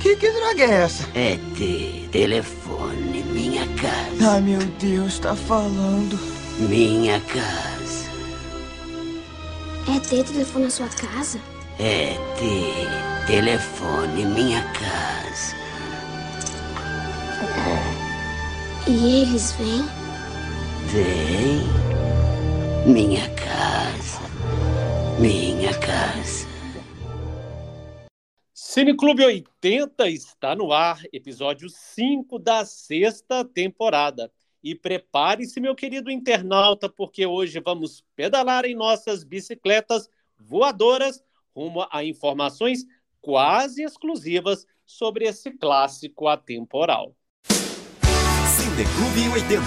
Que, que droga é essa? É ter telefone, minha casa. Ai, meu Deus, tá falando. Minha casa. É ter telefone na sua casa? É ter telefone, minha casa. E eles vêm? Vem. Minha casa. Minha casa. Cineclube 80 está no ar, episódio 5 da sexta temporada. E prepare-se, meu querido internauta, porque hoje vamos pedalar em nossas bicicletas voadoras rumo a informações quase exclusivas sobre esse clássico atemporal. Cineclube 80.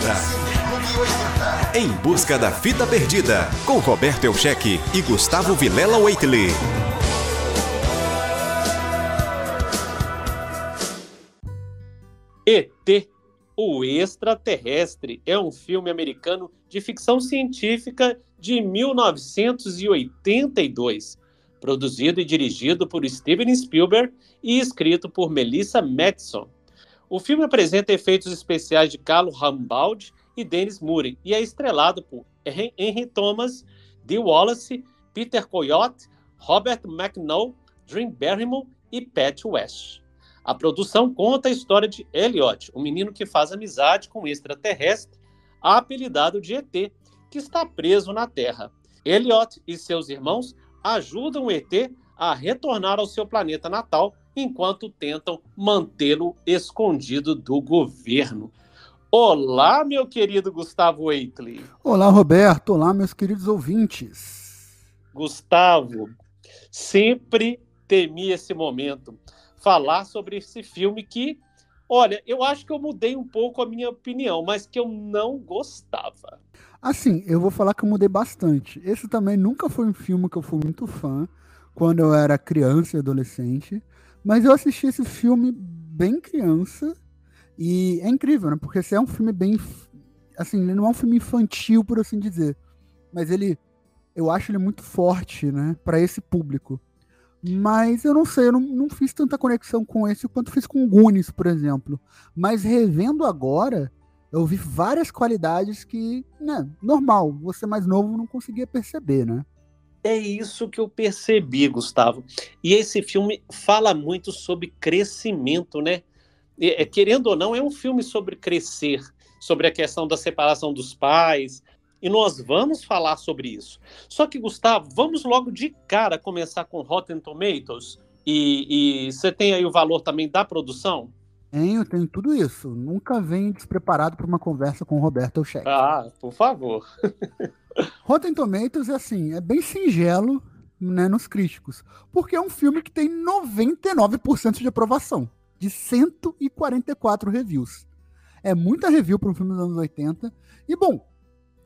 Em busca da fita perdida, com Roberto Elcheque e Gustavo Vilela Waitley. ET, o extraterrestre, é um filme americano de ficção científica de 1982, produzido e dirigido por Steven Spielberg e escrito por Melissa Matson. O filme apresenta efeitos especiais de Carlo Rambaldi e Dennis Murray e é estrelado por Henry Thomas, Dee Wallace, Peter Coyote, Robert McNall, Drew Barrymore e Pat West. A produção conta a história de Elliot, um menino que faz amizade com um extraterrestre, apelidado de ET, que está preso na Terra. Elliot e seus irmãos ajudam o ET a retornar ao seu planeta natal enquanto tentam mantê-lo escondido do governo. Olá, meu querido Gustavo Eitley. Olá, Roberto. Olá, meus queridos ouvintes. Gustavo, sempre temi esse momento. Falar sobre esse filme que, olha, eu acho que eu mudei um pouco a minha opinião, mas que eu não gostava. Assim, eu vou falar que eu mudei bastante. Esse também nunca foi um filme que eu fui muito fã quando eu era criança e adolescente. Mas eu assisti esse filme bem criança e é incrível, né? Porque esse é um filme bem. Assim, ele não é um filme infantil, por assim dizer. Mas ele. Eu acho ele muito forte, né? Para esse público. Mas eu não sei, eu não, não fiz tanta conexão com esse quanto fiz com Goonies, por exemplo. Mas revendo agora, eu vi várias qualidades que, né, normal, você mais novo não conseguia perceber, né? É isso que eu percebi, Gustavo. E esse filme fala muito sobre crescimento, né? É, querendo ou não, é um filme sobre crescer, sobre a questão da separação dos pais. E nós vamos falar sobre isso. Só que, Gustavo, vamos logo de cara começar com Rotten Tomatoes. E, e você tem aí o valor também da produção? Tenho, tenho tudo isso. Nunca venho despreparado para uma conversa com o Roberto Elcheck. Ah, por favor. Rotten Tomatoes é assim, é bem singelo né, nos críticos, porque é um filme que tem 99% de aprovação, de 144 reviews. É muita review para um filme dos anos 80, e bom,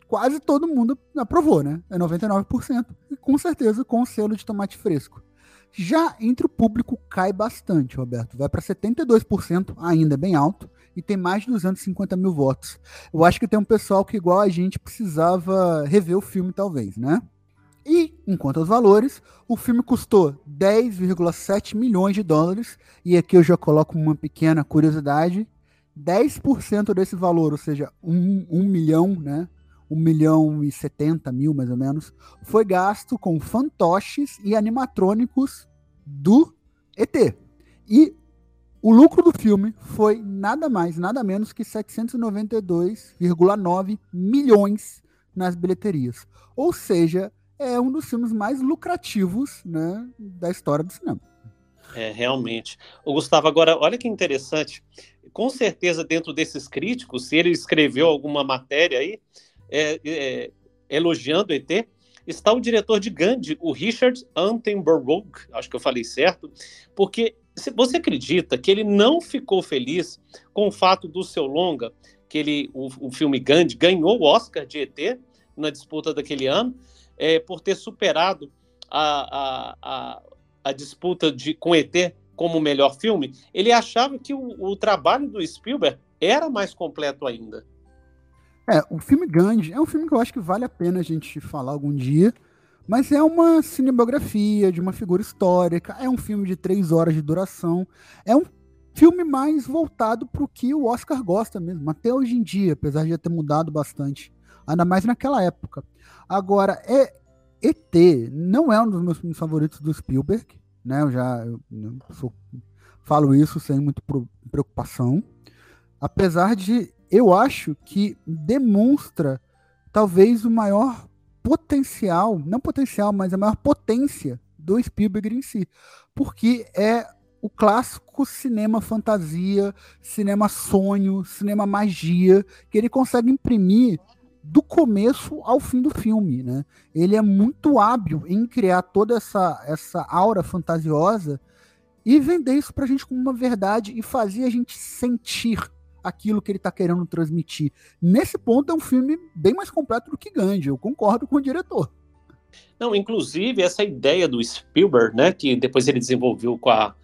quase todo mundo aprovou, né? É 99%, e com certeza com o selo de tomate fresco. Já entre o público cai bastante, Roberto. Vai para 72%, ainda é bem alto, e tem mais de 250 mil votos. Eu acho que tem um pessoal que, igual a gente, precisava rever o filme, talvez, né? E, enquanto aos valores, o filme custou 10,7 milhões de dólares, e aqui eu já coloco uma pequena curiosidade: 10% desse valor, ou seja, 1, 1 milhão, né? 1 milhão e 70 mil, mais ou menos, foi gasto com fantoches e animatrônicos do ET. E o lucro do filme foi nada mais, nada menos que 792,9 milhões nas bilheterias. Ou seja, é um dos filmes mais lucrativos né, da história do cinema. É, realmente. O Gustavo, agora, olha que interessante. Com certeza, dentro desses críticos, se ele escreveu alguma matéria aí, é, é, elogiando ET, está o diretor de Gandhi, o Richard Antenberg, acho que eu falei certo, porque você acredita que ele não ficou feliz com o fato do seu longa, que ele, o, o filme Gandhi ganhou o Oscar de ET na disputa daquele ano, é, por ter superado a, a, a, a disputa de, com ET como o melhor filme? Ele achava que o, o trabalho do Spielberg era mais completo ainda. É, o filme Gandhi é um filme que eu acho que vale a pena a gente falar algum dia, Mas é uma cinebiografia de uma figura histórica, é um filme de três horas de duração, é um filme mais voltado para o que o Oscar gosta mesmo, até hoje em dia, apesar de já ter mudado bastante, ainda mais naquela época. Agora, é ET não é um dos meus filmes favoritos do Spielberg, né? Eu já eu, eu sou, falo isso sem muita preocupação, apesar de eu acho que demonstra talvez o maior potencial, não potencial, mas a maior potência do Spielberg em si, porque é o clássico cinema fantasia, cinema sonho, cinema magia, que ele consegue imprimir do começo ao fim do filme, né? Ele é muito hábil em criar toda essa, essa aura fantasiosa e vender isso pra gente como uma verdade e fazer a gente sentir aquilo que ele está querendo transmitir. Nesse ponto é um filme bem mais completo do que Gandhi, eu concordo com o diretor. Não, inclusive essa ideia do Spielberg, né, que depois ele desenvolveu com a,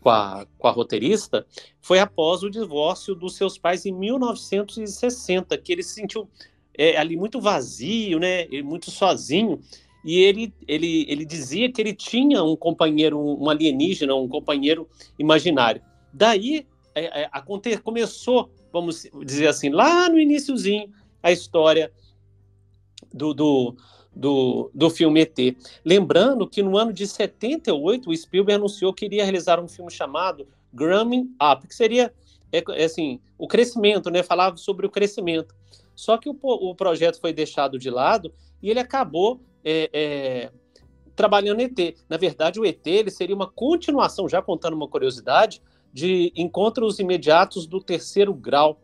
com a, com a roteirista, foi após o divórcio dos seus pais em 1960, que ele se sentiu é, ali muito vazio, né, muito sozinho, e ele, ele, ele dizia que ele tinha um companheiro, um alienígena, um companheiro imaginário. Daí é, é, aconte, começou, vamos dizer assim, lá no iníciozinho, a história do, do, do, do filme ET. Lembrando que no ano de 78, o Spielberg anunciou que iria realizar um filme chamado Growing Up, que seria é, é, assim, o crescimento, né? Falava sobre o crescimento. Só que o, o projeto foi deixado de lado e ele acabou é, é, trabalhando ET. Na verdade, o ET ele seria uma continuação, já contando uma curiosidade, de encontros imediatos do terceiro grau.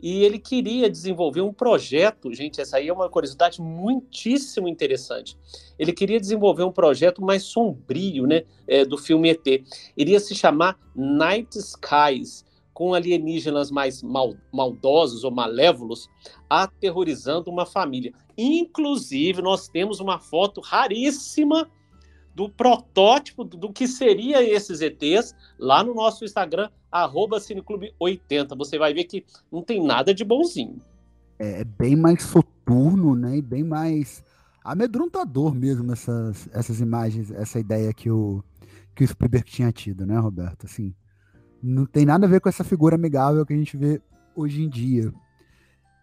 E ele queria desenvolver um projeto, gente, essa aí é uma curiosidade muitíssimo interessante. Ele queria desenvolver um projeto mais sombrio, né, é, do filme ET. Iria se chamar Night Skies, com alienígenas mais mal, maldosos ou malévolos aterrorizando uma família. Inclusive, nós temos uma foto raríssima do protótipo do que seria esses ETs lá no nosso Instagram, arroba Cineclube80. Você vai ver que não tem nada de bonzinho. É, é bem mais soturno, né? E bem mais amedrontador mesmo essas, essas imagens, essa ideia que o, que o Spielberg tinha tido, né, Roberto? Assim, não tem nada a ver com essa figura amigável que a gente vê hoje em dia.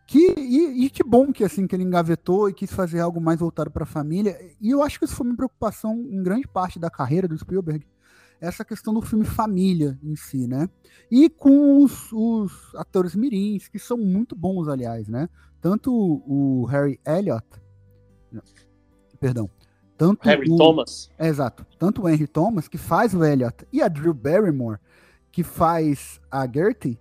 Que, e, e, que bom que assim que ele engavetou e quis fazer algo mais voltado para a família. E eu acho que isso foi uma preocupação em grande parte da carreira do Spielberg, essa questão do filme família em si, né? E com os, os atores mirins, que são muito bons, aliás, né? Tanto o Harry Elliott, perdão, tanto Harry o, Thomas. É, exato, tanto o Henry Thomas, que faz o Elliott, e a Drew Barrymore, que faz a Gertie,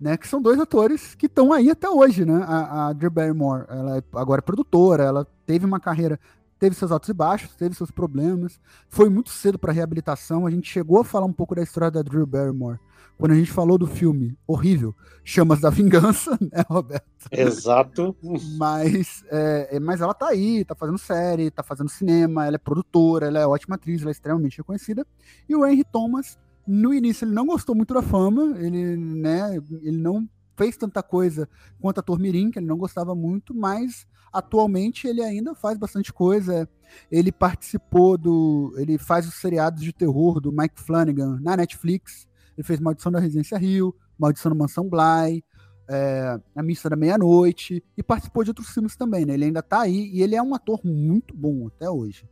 né? Que são dois atores que estão aí até hoje, né? A, a Drew Barrymore, ela é, agora é produtora, ela teve uma carreira, teve seus altos e baixos, teve seus problemas, foi muito cedo para reabilitação. A gente chegou a falar um pouco da história da Drew Barrymore quando a gente falou do filme horrível, Chamas da Vingança, né, Roberto? Exato. mas, é, é, mas ela tá aí, tá fazendo série, tá fazendo cinema, ela é produtora, ela é ótima atriz, ela é extremamente reconhecida. E o Henry Thomas no início ele não gostou muito da fama, ele, né, ele não fez tanta coisa quanto a Mirim, que ele não gostava muito, mas atualmente ele ainda faz bastante coisa. Ele participou do. Ele faz os seriados de terror do Mike Flanagan na Netflix. Ele fez Maldição da Residência Rio, Maldição da Mansão Bly, é, A Missa da Meia-Noite, e participou de outros filmes também, né? Ele ainda tá aí e ele é um ator muito bom até hoje.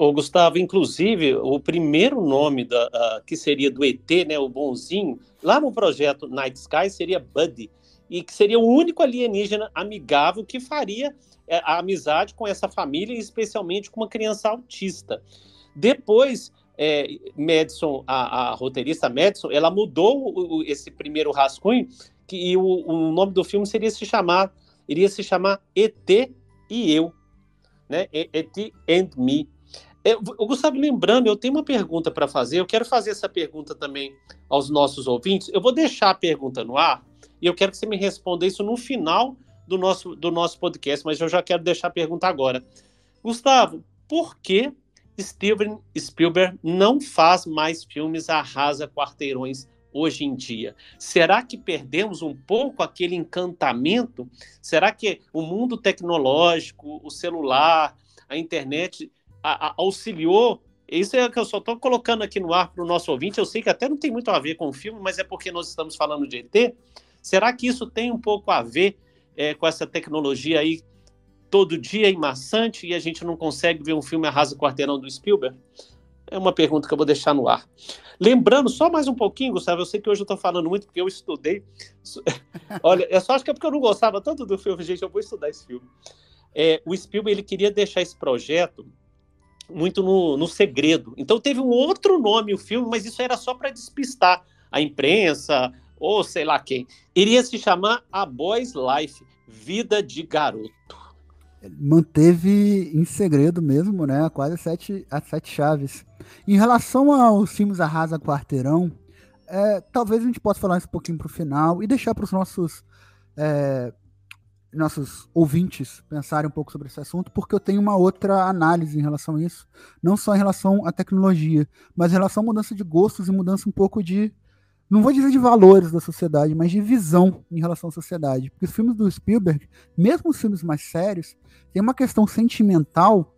Ô, Gustavo, inclusive, o primeiro nome da, que seria do ET, né, o bonzinho, lá no projeto Night Sky seria Buddy, e que seria o único alienígena amigável que faria é, a amizade com essa família, especialmente com uma criança autista. Depois, é, Madison, a, a, roteirista Madison, ela mudou o, o, esse primeiro rascunho, que e o, o, nome do filme seria se chamar, iria se chamar ET e Eu, né? ET and Me. Eu, Gustavo, lembrando, eu tenho uma pergunta para fazer. Eu quero fazer essa pergunta também aos nossos ouvintes. Eu vou deixar a pergunta no ar e eu quero que você me responda isso no final do nosso, do nosso podcast, mas eu já quero deixar a pergunta agora. Gustavo, por que Steven Spielberg não faz mais filmes arrasa quarteirões hoje em dia? Será que perdemos um pouco aquele encantamento? Será que o mundo tecnológico, o celular, a internet a, a, auxiliou. Isso é que eu só estou colocando aqui no ar para o nosso ouvinte. Eu sei que até não tem muito a ver com o filme, mas é porque nós estamos falando de ET. Será que isso tem um pouco a ver é, com essa tecnologia aí todo dia em maçante e a gente não consegue ver um filme Arrasa Quarteirão do Spielberg? É uma pergunta que eu vou deixar no ar. Lembrando, só mais um pouquinho, Gustavo, eu sei que hoje eu estou falando muito porque eu estudei. Olha, eu só acho que é porque eu não gostava tanto do filme, gente, eu vou estudar esse filme. É, o Spielberg ele queria deixar esse projeto muito no, no segredo. Então teve um outro nome o filme, mas isso era só para despistar a imprensa ou sei lá quem. Iria se chamar A Boy's Life, Vida de Garoto manteve em segredo mesmo, né? Quase sete, as sete chaves. Em relação aos filmes Arrasa Quarteirão, é, talvez a gente possa falar isso um pouquinho para o final e deixar para os nossos é, nossos ouvintes pensarem um pouco sobre esse assunto, porque eu tenho uma outra análise em relação a isso, não só em relação à tecnologia, mas em relação à mudança de gostos e mudança um pouco de não vou dizer de valores da sociedade, mas de visão em relação à sociedade. Porque os filmes do Spielberg, mesmo os filmes mais sérios, tem uma questão sentimental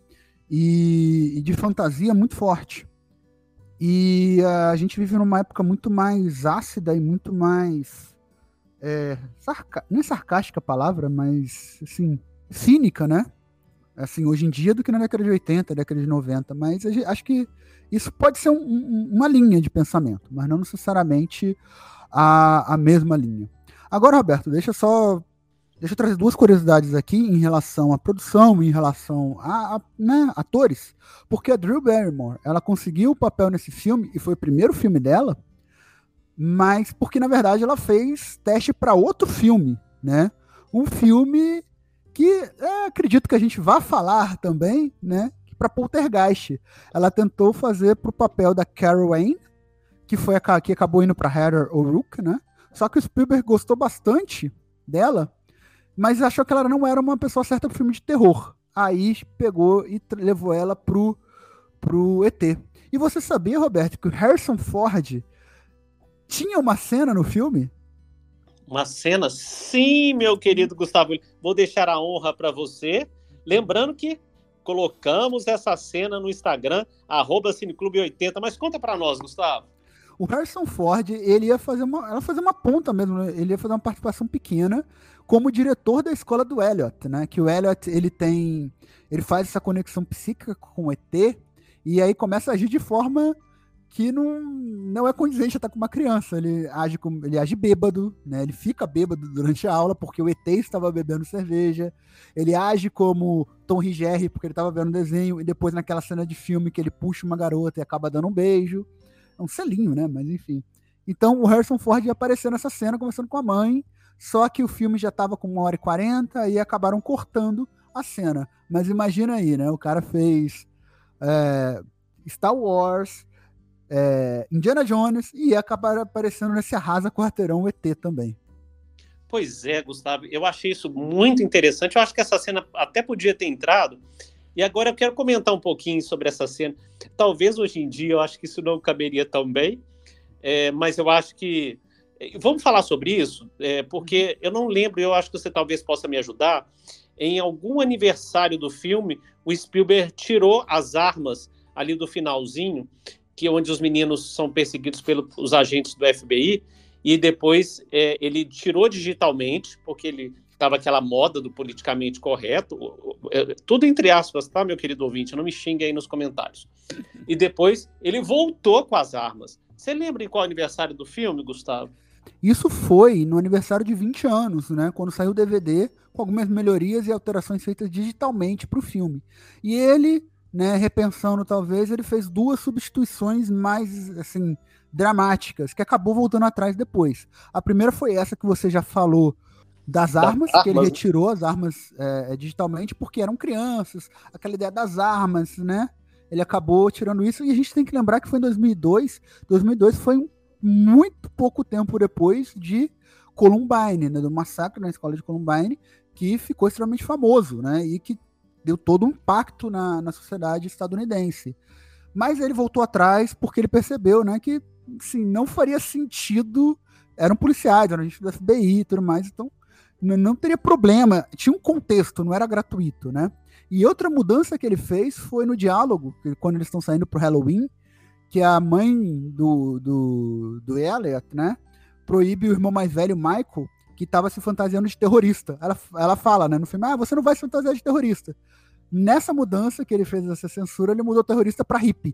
e, e de fantasia muito forte. E uh, a gente vive numa época muito mais ácida e muito mais. É, sarca... Não é sarcástica a palavra, mas assim, cínica, né? Assim, hoje em dia do que na década de 80, década de 90. Mas acho que isso pode ser um, um, uma linha de pensamento, mas não necessariamente a, a mesma linha. Agora, Roberto, deixa só. Deixa eu trazer duas curiosidades aqui em relação à produção, em relação a, a né, atores. Porque a Drew Barrymore, ela conseguiu o papel nesse filme, e foi o primeiro filme dela, mas porque, na verdade, ela fez teste para outro filme, né? Um filme que é, acredito que a gente vá falar também, né? para Poltergeist. Ela tentou fazer para o papel da Carol Wayne, que foi a que acabou indo para Heather O'Rourke, né? Só que o Spielberg gostou bastante dela, mas achou que ela não era uma pessoa certa para filme de terror. Aí pegou e levou ela pro pro ET. E você sabia, Roberto, que o Harrison Ford tinha uma cena no filme? Uma cena? Sim, meu querido Gustavo. Vou deixar a honra para você. Lembrando que colocamos essa cena no Instagram, arroba Cineclube80. Mas conta para nós, Gustavo. O Harrison Ford, ele ia fazer uma, ela fazer uma ponta mesmo, né? ele ia fazer uma participação pequena como diretor da escola do Elliot, né? Que o Elliot, ele tem, ele faz essa conexão psíquica com o ET e aí começa a agir de forma que não, não é condizente estar com uma criança. Ele age, com, ele age bêbado, né? Ele fica bêbado durante a aula porque o ET estava bebendo cerveja. Ele age como Tom Rigerri porque ele estava vendo desenho e depois naquela cena de filme que ele puxa uma garota e acaba dando um beijo. É um selinho, né? Mas enfim. Então o Harrison Ford ia aparecer nessa cena conversando com a mãe, só que o filme já estava com uma hora e quarenta e acabaram cortando a cena. Mas imagina aí, né? O cara fez é, Star Wars, é, Indiana Jones e acabar aparecendo nesse arrasa quarteirão ET também. Pois é, Gustavo, eu achei isso muito interessante. Eu acho que essa cena até podia ter entrado. E agora eu quero comentar um pouquinho sobre essa cena. Talvez hoje em dia eu acho que isso não caberia tão bem, é, mas eu acho que. É, vamos falar sobre isso, é, porque eu não lembro, eu acho que você talvez possa me ajudar. Em algum aniversário do filme, o Spielberg tirou as armas ali do finalzinho que onde os meninos são perseguidos pelos agentes do FBI e depois é, ele tirou digitalmente porque ele estava aquela moda do politicamente correto, é, tudo entre aspas, tá, meu querido ouvinte? Não me xingue aí nos comentários. E depois ele voltou com as armas. Você lembra em qual aniversário do filme, Gustavo? Isso foi no aniversário de 20 anos, né? Quando saiu o DVD, com algumas melhorias e alterações feitas digitalmente para o filme. E ele né, repensando talvez, ele fez duas substituições mais assim dramáticas, que acabou voltando atrás depois. A primeira foi essa que você já falou das armas, que ele retirou as armas é, digitalmente porque eram crianças, aquela ideia das armas, né? Ele acabou tirando isso e a gente tem que lembrar que foi em 2002. 2002 foi um, muito pouco tempo depois de Columbine, né, do massacre na escola de Columbine, que ficou extremamente famoso, né? E que deu todo um impacto na, na sociedade estadunidense. Mas ele voltou atrás porque ele percebeu né, que assim, não faria sentido. Eram policiais, eram gente do FBI e tudo mais, então N- não teria problema. Tinha um contexto, não era gratuito, né? E outra mudança que ele fez foi no diálogo, quando eles estão saindo pro Halloween, que a mãe do, do, do Elliot, né? Proíbe o irmão mais velho, Michael, que estava se fantasiando de terrorista. Ela, ela fala, né, no filme, ah, você não vai se fantasiar de terrorista. Nessa mudança que ele fez essa censura, ele mudou terrorista para hippie.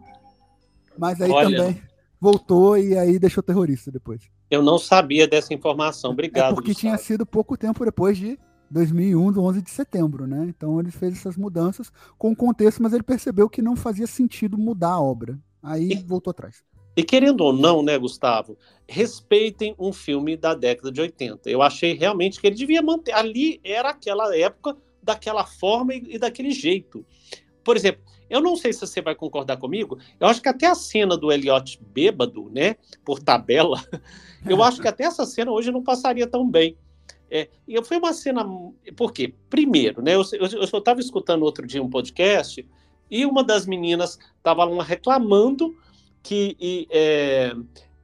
Mas aí Olha. também voltou e aí deixou terrorista depois. Eu não sabia dessa informação. Obrigado. É porque Gustavo. tinha sido pouco tempo depois de 2001, do 11 de setembro, né? Então ele fez essas mudanças com o contexto, mas ele percebeu que não fazia sentido mudar a obra. Aí E- voltou atrás. E querendo ou não, né, Gustavo, respeitem um filme da década de 80. Eu achei realmente que ele devia manter. Ali era aquela época, daquela forma e, e daquele jeito. Por exemplo, eu não sei se você vai concordar comigo, eu acho que até a cena do Elliot bêbado, né, por tabela, eu acho que até essa cena hoje não passaria tão bem. É, e foi uma cena. Por quê? Primeiro, né? Eu, estava escutando outro dia um podcast e uma das meninas estava reclamando que e, é,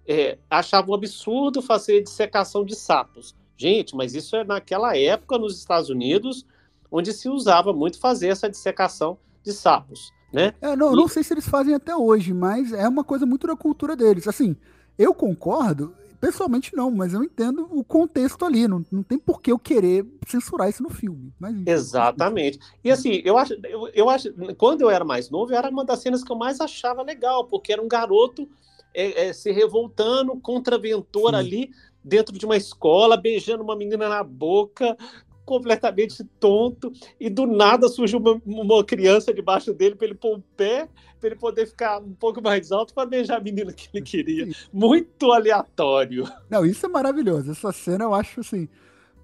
é, achava um absurdo fazer dissecação de sapos. Gente, mas isso é naquela época nos Estados Unidos, onde se usava muito fazer essa dissecação de sapos, né? É, não, E- não sei se eles fazem até hoje, mas é uma coisa muito da cultura deles. Assim, eu concordo, pessoalmente não, mas eu entendo o contexto ali. Não, não tem por que eu querer censurar isso no filme. Mas, Exatamente. E assim, eu acho, eu, eu acho, quando eu era mais novo, era uma das cenas que eu mais achava legal, porque era um garoto é, é, se revoltando, contraventor Sim. ali dentro de uma escola, beijando uma menina na boca, completamente tonto, e do nada surgiu uma, uma criança debaixo dele para ele pôr o pé, para ele poder ficar um pouco mais alto para beijar a menina que ele queria. Muito aleatório. Não, isso é maravilhoso. Essa cena eu acho assim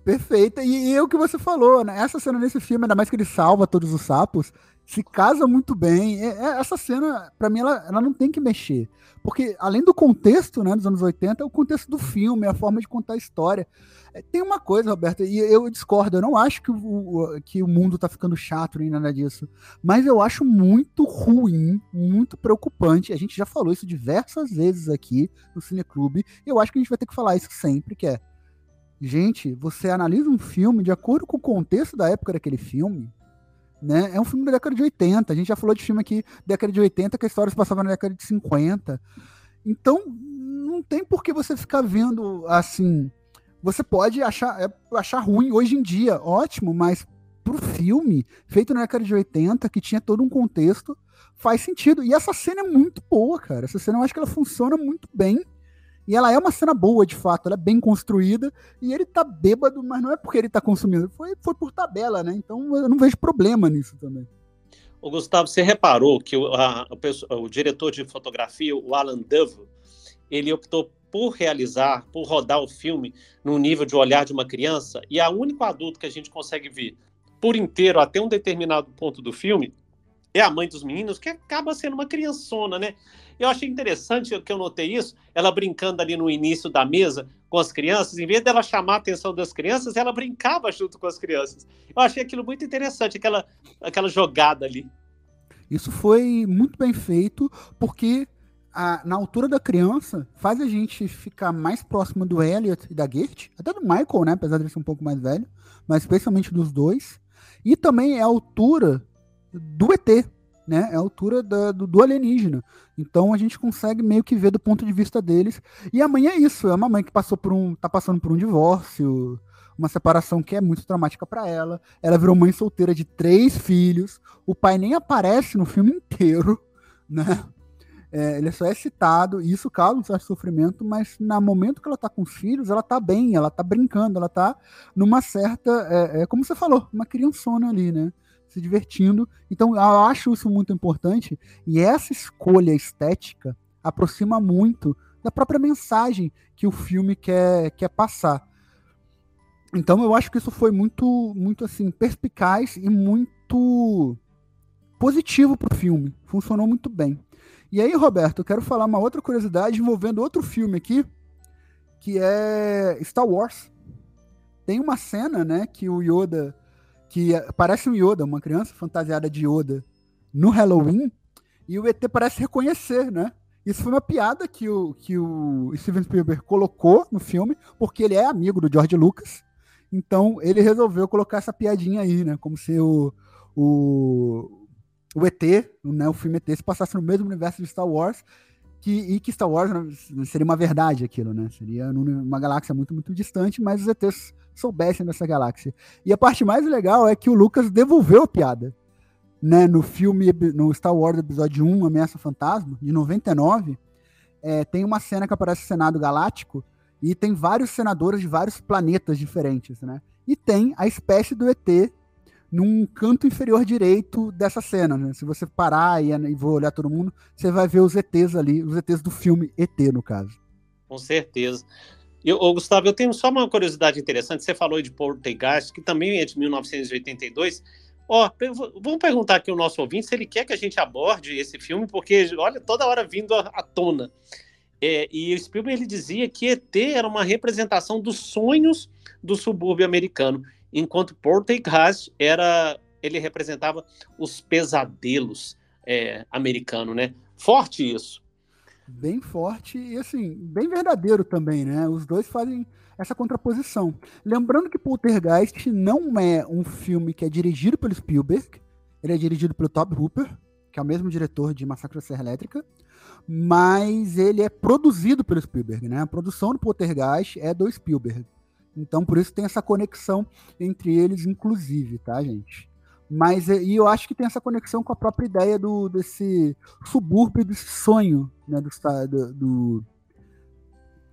perfeita. E, e é o que você falou, né? Essa cena nesse filme, ainda mais que ele salva todos os sapos, se casa muito bem. É- é- essa cena, pra mim, ela, ela não tem que mexer. Porque além do contexto, né, dos anos 80, é o contexto do filme, a forma de contar a história. É, Tem uma coisa, Roberto, e eu discordo, eu não acho que o, o- que o mundo tá ficando chato nem nada disso. Mas eu acho muito ruim, muito preocupante. A gente já falou isso diversas vezes aqui no Cineclube. E eu acho que a gente vai ter que falar isso sempre, que é. Gente, você analisa um filme de acordo com o contexto da época daquele filme, né? É um filme da década de 80. A gente já falou de filme aqui década de 80, que a história se passava na década de 50. Então, não tem por que você ficar vendo assim. Você pode achar, é, achar ruim hoje em dia, ótimo, mas pro filme, feito na década de 80, que tinha todo um contexto, faz sentido. E essa cena é muito boa, cara. Essa cena eu acho que ela funciona muito bem. E ela é uma cena boa, de fato, ela é bem construída. E ele tá bêbado, mas não é porque ele tá consumindo, foi, foi por tabela, né? Então eu não vejo problema nisso também. O Gustavo, você reparou que o, a- o o diretor de fotografia, o Alan Dove, ele optou por realizar, por rodar o filme no nível de olhar de uma criança, e a único adulto que a gente consegue ver por inteiro até um determinado ponto do filme é a mãe dos meninos, que acaba sendo uma criançona, né? Eu achei interessante que eu notei isso, ela brincando ali no início da mesa com as crianças, em vez dela chamar a atenção das crianças, ela brincava junto com as crianças. Eu achei aquilo muito interessante, aquela, aquela jogada ali. Isso foi muito bem feito, porque a- na altura da criança faz a gente ficar mais próximo do Elliot e da Gert, até do Michael, né? Apesar de ele ser um pouco mais velho, mas especialmente dos dois. E também é a altura do ET, né? É a altura da- do, do alienígena. Então a gente consegue meio que ver do ponto de vista deles. E a mãe é isso, é uma mãe que passou por um. tá passando por um divórcio, uma separação que é muito traumática para ela. Ela virou mãe solteira de três filhos. O pai nem aparece no filme inteiro, né? É, ele só é citado, e isso causa um certo sofrimento, mas no momento que ela tá com os filhos, ela tá bem, ela tá brincando, ela tá numa certa, é, é, como você falou, uma criançona ali, né? Se divertindo. Então, eu acho isso muito importante, e essa escolha estética aproxima muito da própria mensagem que o filme quer, quer passar. Então, eu acho que isso foi muito, muito assim, perspicaz e muito positivo pro filme. Funcionou muito bem. E aí, Roberto, eu quero falar uma outra curiosidade envolvendo outro filme aqui, que é Star Wars. Tem uma cena, né, que o Yoda, que é- parece um Yoda, uma criança fantasiada de Yoda, no Halloween, e o ET parece reconhecer, né? Isso foi uma piada que o, que o Steven Spielberg colocou no filme, porque ele é amigo do George Lucas. Então ele resolveu colocar essa piadinha aí, né? Como se o, o, o ET, né, o filme ET, se passasse no mesmo universo de Star Wars, que, e que Star Wars né, seria uma verdade aquilo, né? Seria numa galáxia muito, muito distante, mas os ETs soubessem dessa galáxia. E a parte mais legal é que o Lucas devolveu a piada. Né, no filme, no Star Wars Episódio 1, Ameaça Fantasma, de 99, é, tem uma cena que aparece o Senado Galáctico e tem vários senadores de vários planetas diferentes, né? E tem a espécie do ET num canto inferior direito dessa cena, né? Se você parar e, e for olhar todo mundo, você vai ver os ETs ali, os ETs do filme ET, no caso. Com certeza. Eu, ô, Gustavo, eu tenho só uma curiosidade interessante. Você falou de Poltergeist, que também é de 1982. Ó, vamos perguntar aqui ao nosso ouvinte se ele quer que a gente aborde esse filme, porque, olha, toda hora vindo à, tona. É, e o Spielberg ele dizia que ET era uma representação dos sonhos do subúrbio americano enquanto Poltergeist era ele representava os pesadelos é, americanos, né? Forte isso. Bem forte e assim, bem verdadeiro também, né? Os dois fazem essa contraposição. Lembrando que Poltergeist não é um filme que é dirigido pelo Spielberg, ele é dirigido pelo Todd Hooper, que é o mesmo diretor de Massacre da Serra Elétrica, mas ele é produzido pelo Spielberg, né? A produção do Poltergeist é do Spielberg. Então, por isso tem essa conexão entre eles, inclusive, tá, gente? Mas e eu acho que tem essa conexão com a própria ideia do desse subúrbio, desse sonho, né, do, do, do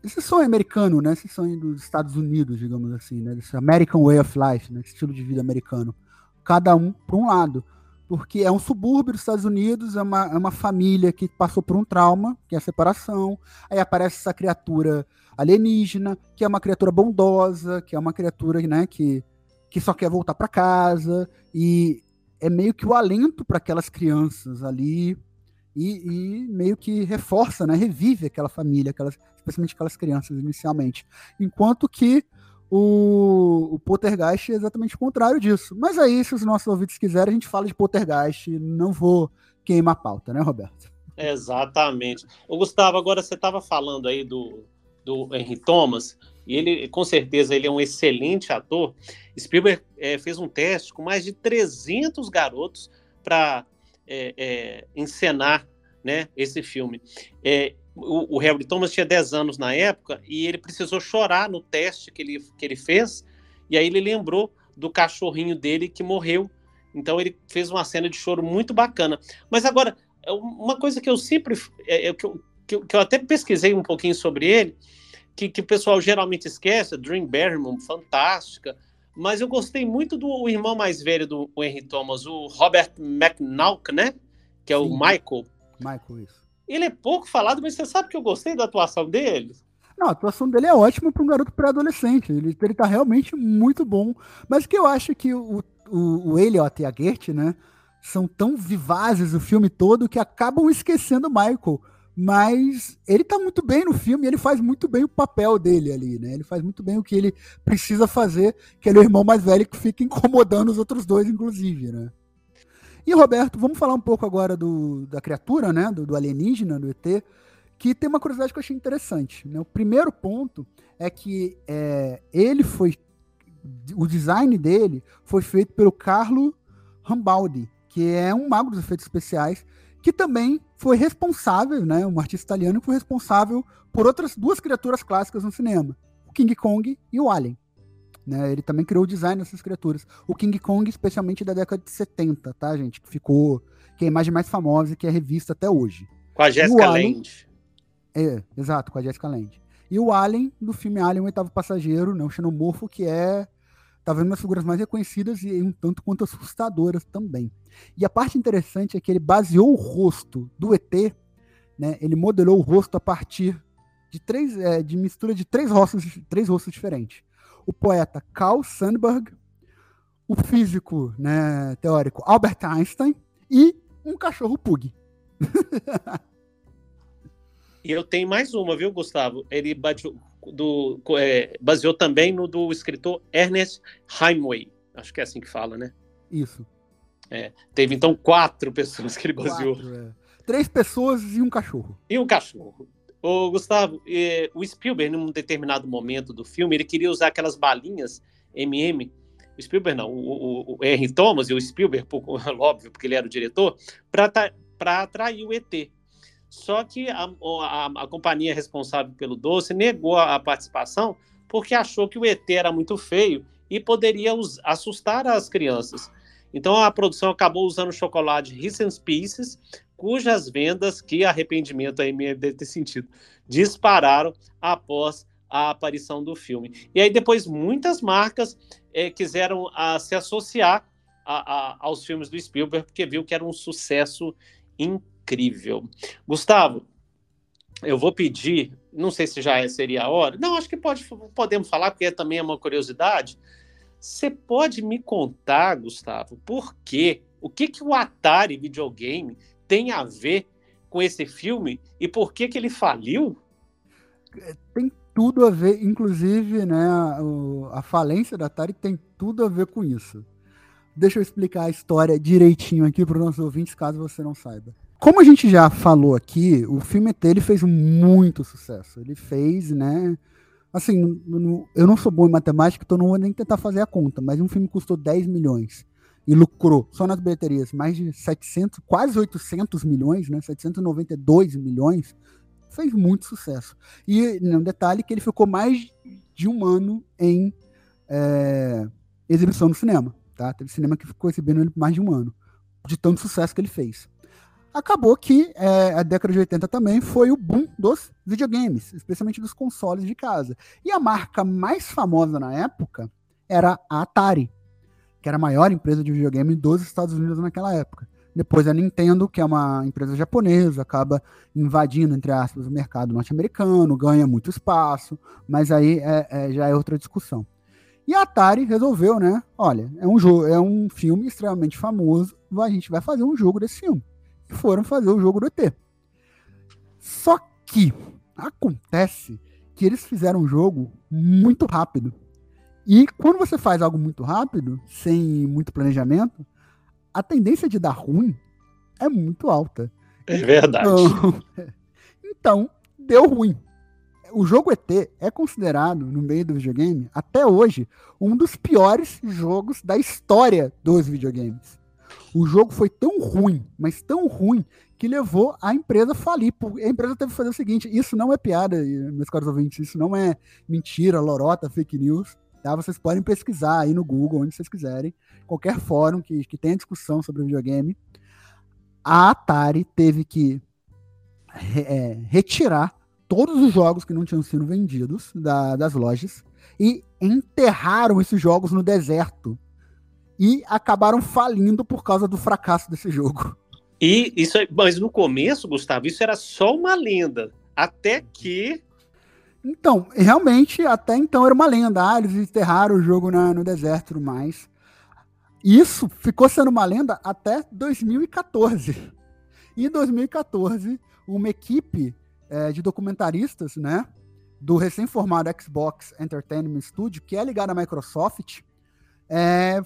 esse sonho americano, né, esse sonho dos Estados Unidos, digamos assim, né, desse American Way of Life, né, estilo de vida americano. Cada um para um lado, porque é um subúrbio dos Estados Unidos, é uma, é uma família que passou por um trauma, que é a separação, aí aparece essa criatura alienígena, que é uma criatura bondosa, que é uma criatura né, que, que só quer voltar para casa, e é meio que o alento para aquelas crianças ali, e, e, meio que reforça, né, revive aquela família, aquelas, especialmente aquelas crianças inicialmente. Enquanto que o, o Poltergeist é exatamente o contrário disso. Mas aí, se os nossos ouvintes quiserem, a gente fala de Poltergeist, não vou queimar a pauta, né, Roberto? Exatamente. O Gustavo, agora você estava falando aí do, do Henry Thomas, e ele, com certeza, ele é um excelente ator. Spielberg é, fez um teste com mais de 300 garotos para é, é, encenar né, esse filme. É, o, o Harry Thomas tinha 10 anos na época e ele precisou chorar no teste que ele, que ele fez, e aí ele lembrou do cachorrinho dele que morreu. Então ele fez uma cena de choro muito bacana. Mas agora, é uma coisa que eu sempre. É, é, que, eu, que, eu, que eu até pesquisei um pouquinho sobre ele, que, que o pessoal geralmente esquece, Dream Barrymore, fantástica, mas eu gostei muito do irmão mais velho do Henry Thomas, o Robert McNaught, né? Que é Sim. o Michael. Michael, isso. Ele é pouco falado, mas você sabe que eu gostei da atuação dele? Não, a atuação dele é ótima para um garoto pré-adolescente. Ele, ele tá realmente muito bom. Mas que eu acho que o, o, o Elliot e a Gert, né? São tão vivazes o filme todo que acabam esquecendo o Michael mas ele tá muito bem no filme, ele faz muito bem o papel dele ali, né? Ele faz muito bem o que ele precisa fazer, que ele é o irmão mais velho que fica incomodando os outros dois, inclusive, né? E Roberto, vamos falar um pouco agora do, da criatura, né? Do, do alienígena, do ET, que tem uma curiosidade que eu achei interessante. Né? O primeiro ponto é que é, ele foi. O design dele foi feito pelo Carlo Rambaldi, que é um mago dos efeitos especiais que também foi responsável, né, um artista italiano que foi responsável por outras duas criaturas clássicas no cinema, o King Kong e o Alien. Né, ele também criou o design dessas criaturas. O King Kong, especialmente da década de 70, tá, gente? Que ficou. Que é a imagem mais famosa que é revista até hoje. Com a Jessica Lange. É, exato, com a Jessica Lange. E o Alien, do filme Alien, o oitavo passageiro, né, o xenomorfo, que é talvez uma das figuras mais reconhecidas e um tanto quanto assustadoras também. E a parte interessante é que ele baseou o rosto do ET, né? Ele modelou o rosto a partir de três, é, de mistura de três rostos, três rostos diferentes. O poeta Carl Sandburg, o físico, né, teórico Albert Einstein e um cachorro pug. e eu tenho mais uma, viu, Gustavo? Ele bateu, do, é, baseou também no do escritor Ernest Hemingway. Acho que é assim que fala, né? Isso. É, teve então quatro pessoas que ele baseou. Quatro, é. Três pessoas e um cachorro. E um cachorro. Ô, Gustavo, o Spielberg, num determinado momento do filme, ele queria usar aquelas balinhas MM, o Spielberg não, o, o, o Henry Thomas e o Spielberg, por, óbvio, porque ele era o diretor, para atrair o ET. Só que a, a, a, companhia responsável pelo doce negou a, a participação porque achou que o ET era muito feio e poderia us, assustar as crianças. Então a produção acabou usando chocolate Reese's Pieces, cujas vendas, que arrependimento aí me deve ter sentido, dispararam após a aparição do filme. E aí depois muitas marcas é, quiseram a, ah, se associar a, a, aos filmes do Spielberg, porque viu que era um sucesso incrível. Gustavo, eu vou pedir, não sei se já seria a hora, não, acho que pode, podemos falar, porque também é uma curiosidade, você pode me contar, Gustavo, por quê? O que, que o Atari videogame tem a ver com esse filme e por que, que ele faliu? É, tem tudo a ver, inclusive, né, a, a falência da Atari tem tudo a ver com isso. Deixa eu explicar a história direitinho aqui para os nossos ouvintes, caso você não saiba. Como a gente já falou aqui, o filme ET ele fez muito sucesso. Ele fez, né, Assim, eu não sou bom em matemática, então não vou nem tentar fazer a conta, mas um filme custou 10 milhões e lucrou, só nas bilheterias, mais de 700, quase 800 milhões, né? 792 milhões, fez muito sucesso. E um detalhe que ele ficou mais de um ano em é, exibição no cinema, tá? Teve cinema que ficou exibindo ele por mais de um ano, de tanto sucesso que ele fez acabou que é, a década de 80 também foi o boom dos videogames, especialmente dos consoles de casa. E a marca mais famosa na época era a Atari, que era a maior empresa de videogame dos Estados Unidos naquela época. Depois a Nintendo, que é uma empresa japonesa, acaba invadindo, entre aspas, o mercado norte-americano, ganha muito espaço, mas aí é, é, já é outra discussão. E a Atari resolveu, né? Olha, é um jogo, é um filme extremamente famoso, a gente vai fazer um jogo desse filme e foram fazer o jogo do ET. Só que acontece que eles fizeram um jogo muito rápido. E quando você faz algo muito rápido, sem muito planejamento, a tendência de dar ruim é muito alta. É verdade. Então, então deu ruim. O jogo ET é considerado, no meio do videogame, até hoje, um dos piores jogos da história dos videogames. O jogo foi tão ruim, mas tão ruim, que levou a empresa a falir. A empresa teve que fazer o seguinte: isso não é piada, meus caros ouvintes, isso não é mentira, lorota, fake news. Tá? Vocês podem pesquisar aí no Google, onde vocês quiserem, qualquer fórum que, que tenha discussão sobre videogame. A Atari teve que é, retirar todos os jogos que não tinham sido vendidos da, das lojas e enterraram esses jogos no deserto e acabaram falindo por causa do fracasso desse jogo. E isso, mas no começo, Gustavo, isso era só uma lenda, até que então, realmente, até então era uma lenda. Ah, eles enterraram o jogo na, no deserto mais. Isso ficou sendo uma lenda até 2014. Em 2014, uma equipe é, de documentaristas, né, do recém-formado Xbox Entertainment Studio, que é ligado à Microsoft, é,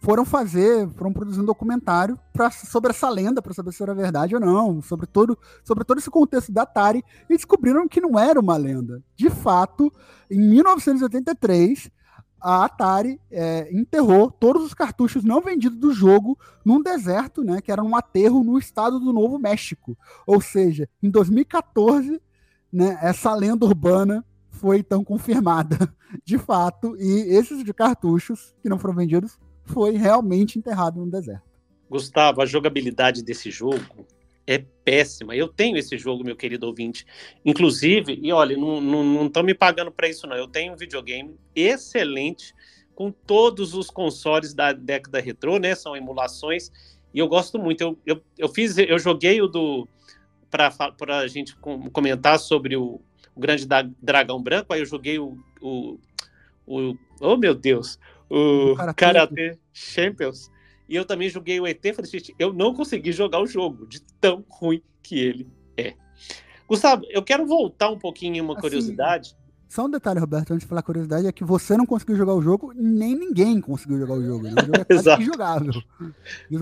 foram fazer, foram produzir um documentário pra, sobre essa lenda, para saber se era verdade ou não, sobre todo, sobre todo esse contexto da Atari, e descobriram que não era uma lenda. De fato, em 1983, a Atari é, enterrou todos os cartuchos não vendidos do jogo num deserto, né, que era um aterro no estado do Novo México. Ou seja, em 2014, né, essa lenda urbana foi então confirmada de fato, e esses de cartuchos que não foram vendidos foi realmente enterrado no deserto. Gustavo, a jogabilidade desse jogo é péssima. Eu tenho esse jogo, meu querido ouvinte. Inclusive, e olha, não estão me pagando para isso, não. Eu tenho um videogame excelente com todos os consoles da década retrô, né? São emulações. E eu gosto muito. Eu, eu, eu fiz, eu joguei o do. Para a gente comentar sobre o, o Grande Dragão Branco, aí eu joguei o, o, o. Oh, meu Deus! O Karate Champions. E eu também joguei o ET falei, gente, eu não consegui jogar o jogo, de tão ruim que ele é. Gustavo, eu quero voltar um pouquinho em uma assim, curiosidade. Só um detalhe, Roberto, antes de falar curiosidade, é que você não conseguiu jogar o jogo, nem ninguém conseguiu jogar o jogo. Né? O jogo é Exato.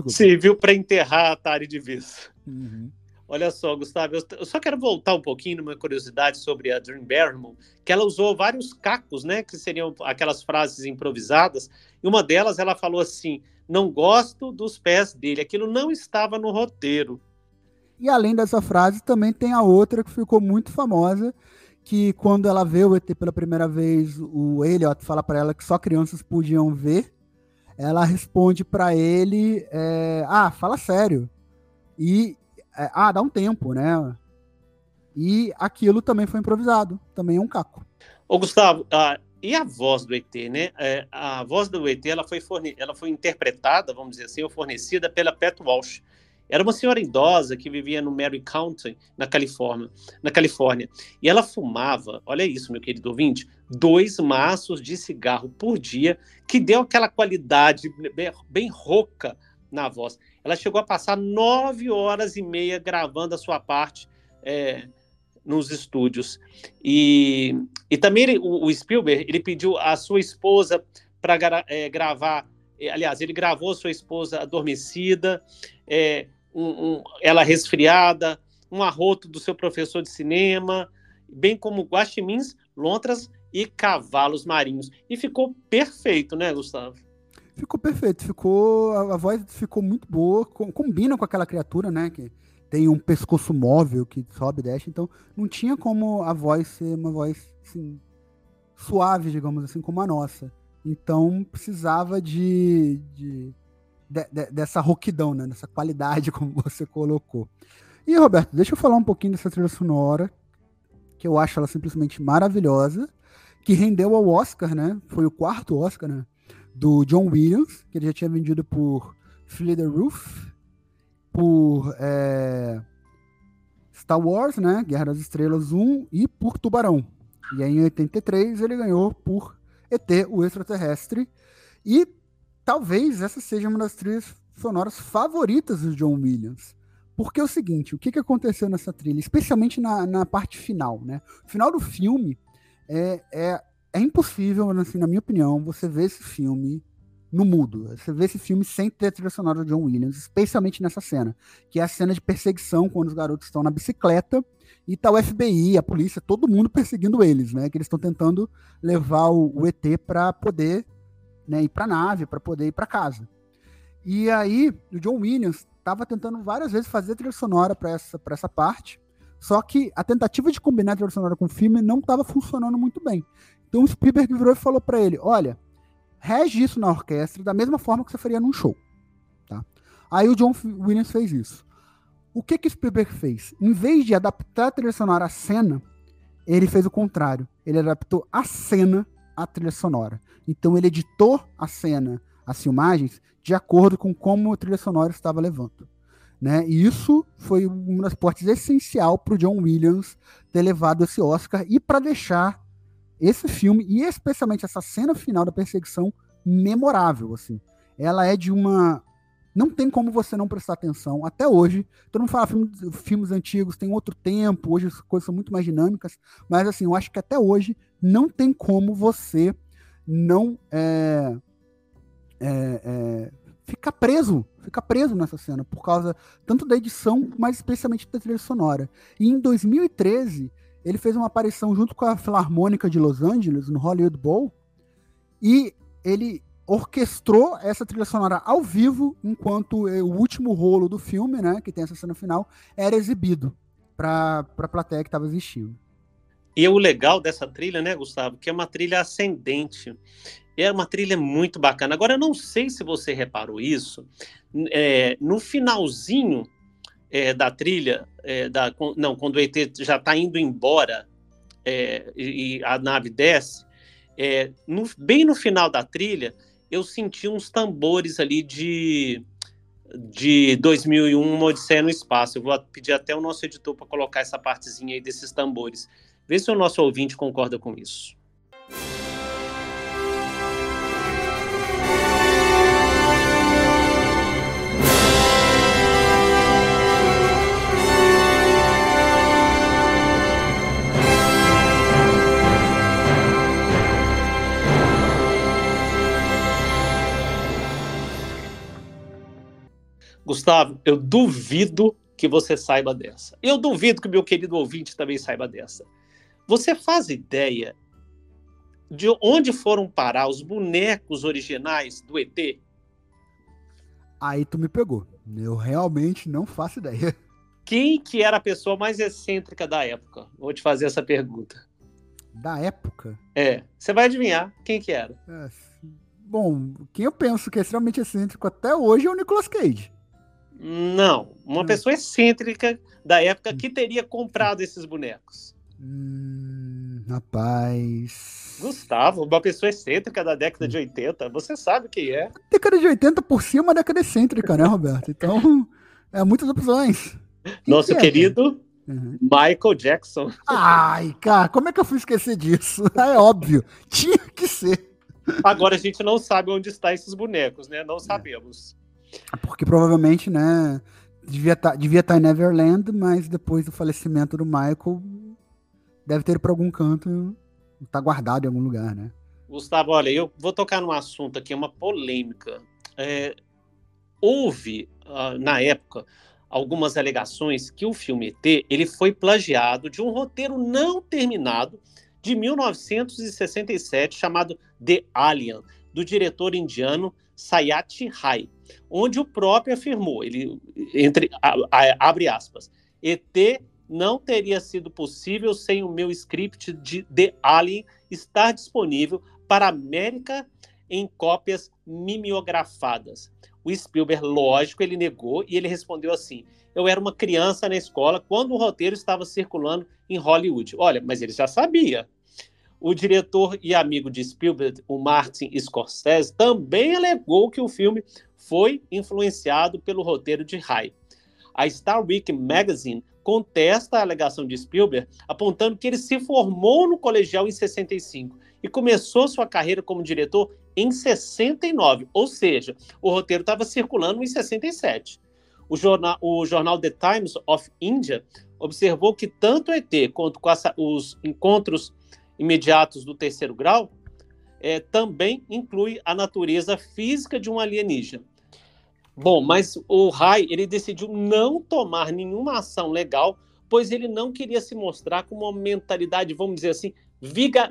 Serviu para enterrar a Atari de vez. Uhum. Olha só, Gustavo, eu só quero voltar um pouquinho numa curiosidade sobre a Dream Barrymore, que ela usou vários cacos, né, que seriam aquelas frases improvisadas, e uma delas ela falou assim: "Não gosto dos pés dele". Aquilo não estava no roteiro. E além dessa frase, também tem a outra que ficou muito famosa, que quando ela vê o ET pela primeira vez, o Elliot fala para ela que só crianças podiam ver. Ela responde para ele: é, "Ah, fala sério". E é, ah, dá um tempo, né? E aquilo também foi improvisado, também é um caco. Ô, Gustavo, ah, e a voz do ET, né? É, a voz do ET ela foi, forne... ela foi interpretada, vamos dizer assim, ou fornecida pela Pat Walsh. Era uma senhora idosa que vivia no Mary County, na Califórnia, na Califórnia. E ela fumava, olha isso, meu querido ouvinte, dois maços de cigarro por dia, que deu aquela qualidade bem, bem rouca na voz. Ela chegou a passar nove horas e meia gravando a sua parte é, nos estúdios. E, e também ele, o, o, Spielberg ele pediu a sua esposa para gra, é, gravar. É, aliás, ele gravou sua esposa adormecida, é, um, um, ela resfriada, um arroto do seu professor de cinema, bem como guaximins, lontras e cavalos marinhos. E ficou perfeito, né, Gustavo? Ficou perfeito, ficou a, a voz ficou muito boa, com, combina com aquela criatura, né, que tem um pescoço móvel que sobe e desce, então não tinha como a voz ser uma voz assim, suave, digamos assim, como a nossa. Então precisava de, de, de, de dessa roquidão, né, dessa qualidade, como você colocou. E Roberto, deixa eu falar um pouquinho dessa trilha sonora, que eu acho ela simplesmente maravilhosa, que rendeu ao Oscar, né? Foi o quarto Oscar, né? Do John Williams, que ele já tinha vendido por Flee the Roof, por é, Star Wars, né, Guerra das Estrelas 1 e por Tubarão. E aí em 83 ele ganhou por ET, o extraterrestre. E talvez essa seja uma das trilhas sonoras favoritas do John Williams. Porque é o seguinte, o que, que aconteceu nessa trilha, especialmente na, na parte final, né? O final do filme é, é é impossível, assim, na minha opinião, você ver esse filme no mudo. Você vê esse filme sem ter trilha sonora de John Williams, especialmente nessa cena, que é a cena de perseguição quando os garotos estão na bicicleta e tá o FBI, a polícia, todo mundo perseguindo eles, né? Que eles estão tentando levar o, o ET para poder né, ir para nave, para poder ir para casa. E aí, o John Williams estava tentando várias vezes fazer trilha sonora para essa, essa parte, só que a tentativa de combinar a trilha sonora com o filme não estava funcionando muito bem. Então o Spielberg virou e falou para ele: olha, rege isso na orquestra da mesma forma que você faria num show. Tá? Aí o John Williams fez isso. O que que Spielberg fez? Em vez de adaptar a trilha sonora à cena, ele fez o contrário. Ele adaptou a cena à trilha sonora. Então ele editou a cena, as filmagens, de acordo com como a trilha sonora estava levando. Né? E isso foi um transporte essencial para o John Williams ter levado esse Oscar e para deixar esse filme, e especialmente essa cena final da perseguição, memorável, assim. Ela é de uma... Não tem como você não prestar atenção. Até hoje, todo mundo fala filmes, filmes antigos, tem outro tempo, hoje as coisas são muito mais dinâmicas, mas assim, eu acho que até hoje não tem como você não é, é, é, ficar preso, ficar preso nessa cena, por causa tanto da edição, mas especialmente da trilha sonora. E em 2013, ele fez uma aparição junto com a Filarmônica de Los Angeles, no Hollywood Bowl, e ele orquestrou essa trilha sonora ao vivo, enquanto o último rolo do filme, né, que tem essa cena final, era exibido para a plateia que estava assistindo. E o legal dessa trilha, né, Gustavo, que é uma trilha ascendente. É uma trilha muito bacana. Agora, eu não sei se você reparou isso, é, no finalzinho é, da trilha, é, da, não, quando o ET já está indo embora é, e, a nave desce, é, no, bem no final da trilha, eu senti uns tambores ali de, de 2001, uma Odisseia no Espaço. Eu vou pedir até o nosso editor para colocar essa partezinha aí desses tambores. Vê se o nosso ouvinte concorda com isso. Gustavo, eu duvido que você saiba dessa. Eu duvido que o meu querido ouvinte também saiba dessa. Você faz ideia de onde foram parar os bonecos originais do ET? Aí tu me pegou. Eu realmente não faço ideia. Quem que era a pessoa mais excêntrica da época? Vou te fazer essa pergunta. Da época? É. Você vai adivinhar quem que era. É, bom, quem eu penso que é extremamente excêntrico até hoje é o Nicolas Cage. Não, uma hum. pessoa excêntrica da época que teria comprado esses bonecos. Hum, rapaz. Gustavo, uma pessoa excêntrica da década de 80. Você sabe quem é. A década de 80 por cima é uma década excêntrica, né, Roberto? Então, é muitas opções. Nosso que querido é? uhum. Michael Jackson. Ai, cara, como é que eu fui esquecer disso? É óbvio. Tinha que ser. Agora a gente não sabe onde estão esses bonecos, né? Não é. Porque provavelmente, né, devia estar tá, devia tá em Neverland, mas depois do falecimento do Michael, deve ter para algum canto, tá guardado em algum lugar, né? Gustavo, olha, eu vou tocar num assunto aqui, uma polêmica. É, houve, uh, na época, algumas alegações que o filme ET ele foi plagiado de um roteiro não terminado de 1967 chamado The Alien, do diretor indiano Sayati Rai onde o próprio afirmou, ele entre a, a, abre aspas, ET não teria sido possível sem o meu script de The Alien estar disponível para a América em cópias mimeografadas. O Spielberg, lógico, ele negou e ele respondeu assim: Eu era uma criança na escola quando o roteiro estava circulando em Hollywood. Olha, mas ele já sabia. O diretor e amigo de Spielberg, o Martin Scorsese, também alegou que o filme foi influenciado pelo roteiro de Rai. A Star Week Magazine contesta a alegação de Spielberg, apontando que ele se formou no colegial em 65 e começou sua carreira como diretor em 69, ou seja, o roteiro estava circulando em 67. O jornal, o jornal The Times of India observou que tanto ET quanto os encontros imediatos do terceiro grau é, também inclui a natureza física de um alienígena. Bom, mas o Rai ele decidiu não tomar nenhuma ação legal, pois ele não queria se mostrar com uma mentalidade, vamos dizer assim,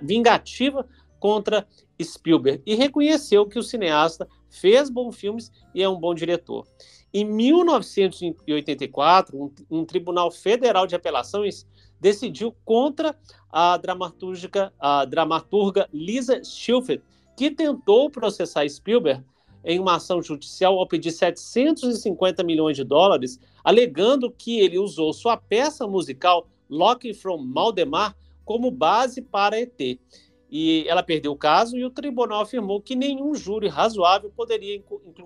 vingativa contra Spielberg e reconheceu que o cineasta fez bons filmes e é um bom diretor. Em 1984, um, um tribunal federal de apelações decidiu contra a a dramaturga Lisa Schilfeld, que tentou processar Spielberg em uma ação judicial ao pedir 750 milhões de dólares, alegando que ele usou sua peça musical Locking from Maldemar como base para ET. E ela perdeu o caso e o tribunal afirmou que nenhum júri razoável poderia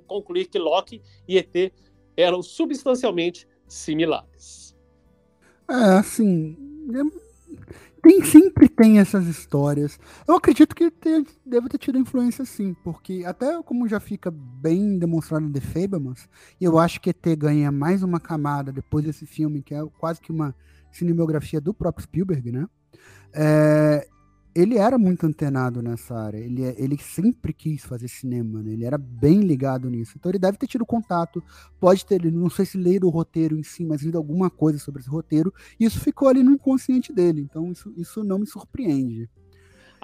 concluir que Locke e ET eram substancialmente similares. É, assim, tem, sempre tem essas histórias. Eu acredito que ter, deve ter tido influência sim, porque até como já fica bem demonstrado em The Fablemans, eu acho que ET ganha mais uma camada depois desse filme, que é quase que uma cinematografia do próprio Spielberg, né? É, ele era muito antenado nessa área. Ele, é, ele sempre quis fazer cinema, né? Ele era bem ligado nisso. Então ele deve ter tido contato, pode ter, não sei se ler o roteiro em si, mas lido alguma coisa sobre esse roteiro, e isso ficou ali no inconsciente dele. Então isso, isso não me surpreende.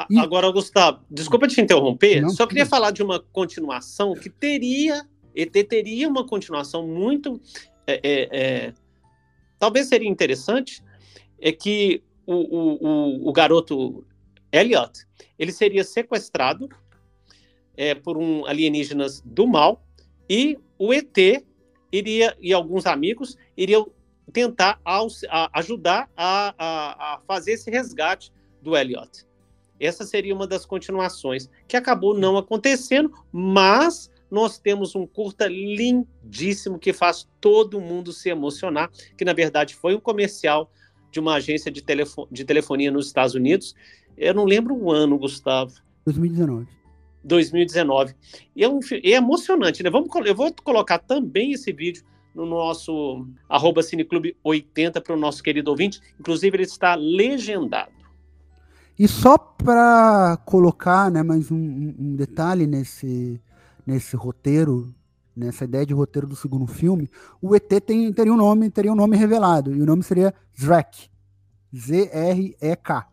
E... Agora, Gustavo, desculpa te interromper, não, só queria não. falar de uma continuação que teria, ET teria uma continuação muito. É, é, é, talvez seria interessante, é que o, o, o, o garoto Elliot, ele seria sequestrado é, por um alienígenas do mal e o ET iria e alguns amigos iriam tentar a, ajudar a, a, a, fazer esse resgate do Elliot. Essa seria uma das continuações que acabou não acontecendo, mas nós temos um curta lindíssimo que faz todo mundo se emocionar, que na verdade foi um comercial de uma agência de, telefo de telefonia nos Estados Unidos eu não lembro o ano, Gustavo. 2019. 2019. E é, um, é emocionante, né? Vamos, eu vou colocar também esse vídeo no nosso arroba Cineclube80 para o nosso querido ouvinte. Inclusive, ele está legendado. E só para colocar né, mais um, um, detalhe nesse, nesse roteiro nessa ideia de roteiro do segundo filme, o ET tem, teria um nome, teria um nome revelado, e o nome seria Zrek. Z-R-E-K.